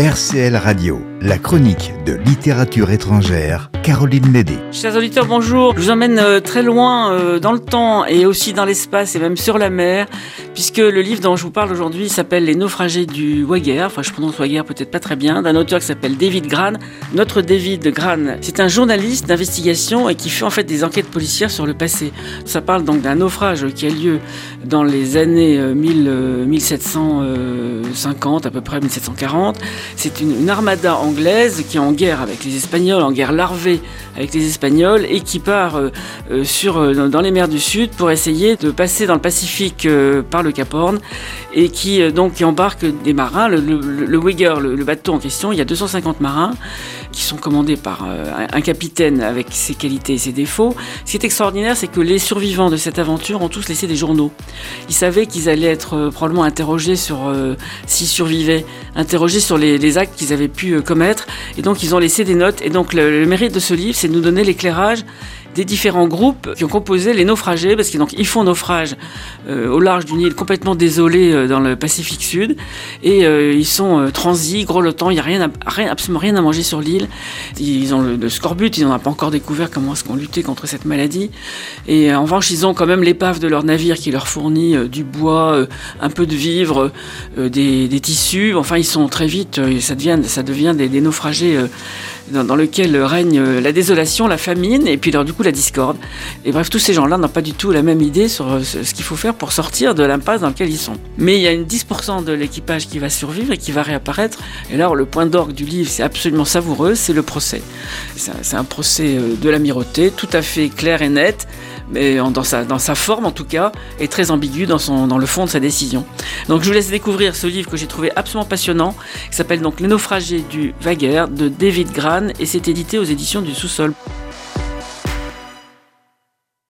RCL Radio, la chronique de littérature étrangère, Caroline Médé. Chers auditeurs, bonjour. Je vous emmène euh, très loin euh, dans le temps et aussi dans l'espace et même sur la mer, puisque le livre dont je vous parle aujourd'hui s'appelle Les naufragés du Wager, enfin je prononce Wager peut-être pas très bien, d'un auteur qui s'appelle David Gran. Notre David Gran, c'est un journaliste d'investigation et qui fait en fait des enquêtes policières sur le passé. Ça parle donc d'un naufrage qui a lieu dans les années 1750 euh, à peu près, 1740 c'est une, armada anglaise qui est en guerre avec les Espagnols, en guerre larvée avec les Espagnols, et qui part euh, euh, sur, euh, dans les mers du Sud pour essayer de passer dans le Pacifique par le Cap Horn, et qui donc embarque des marins. Le, le, le, bateau en question, il y a 250 marins qui sont commandés par un capitaine avec ses qualités et ses défauts. Ce qui est extraordinaire, c'est que les survivants de cette aventure ont tous laissé des journaux. Ils savaient qu'ils allaient être probablement interrogés sur s'ils survivaient, interrogés sur les, les actes qu'ils avaient pu euh, Et donc, ils ont laissé des notes. Et donc, le, mérite de ce livre, c'est de nous donner l'éclairage des différents groupes qui ont composé les naufragés, parce qu'ils font naufrage euh, au large d'une île complètement désolée euh, dans le Pacifique Sud, et ils sont transis, grelottants, il n'y a rien, rien, absolument rien à manger sur l'île. Ils ont le, scorbut, ils n'ont pas encore découvert comment est-ce qu'on luttait contre cette maladie. Et en revanche, ils ont quand même l'épave de leur navire qui leur fournit du bois, un peu de vivres, des, tissus. Enfin, ils sont très vite ça devient, ça devient des, naufragés euh, dans, lequel règne euh, la désolation, la famine, et puis alors, du coup la discorde. Et bref, tous ces gens-là n'ont pas du tout la même idée sur euh, ce qu'il faut faire pour sortir de l'impasse dans laquelle ils sont. Mais il y a une 10% de l'équipage qui va survivre et qui va réapparaître. Et là, le point d'orgue du livre, c'est absolument savoureux, c'est le procès. C'est un procès de l'amirauté, tout à fait clair et net mais dans sa, dans sa forme en tout cas, est très ambigu dans, son, dans le fond de sa décision. Donc je vous laisse découvrir ce livre que j'ai trouvé absolument passionnant, qui s'appelle donc Les naufragés du Vaguer de David Gran et c'est édité aux éditions du Sous-sol.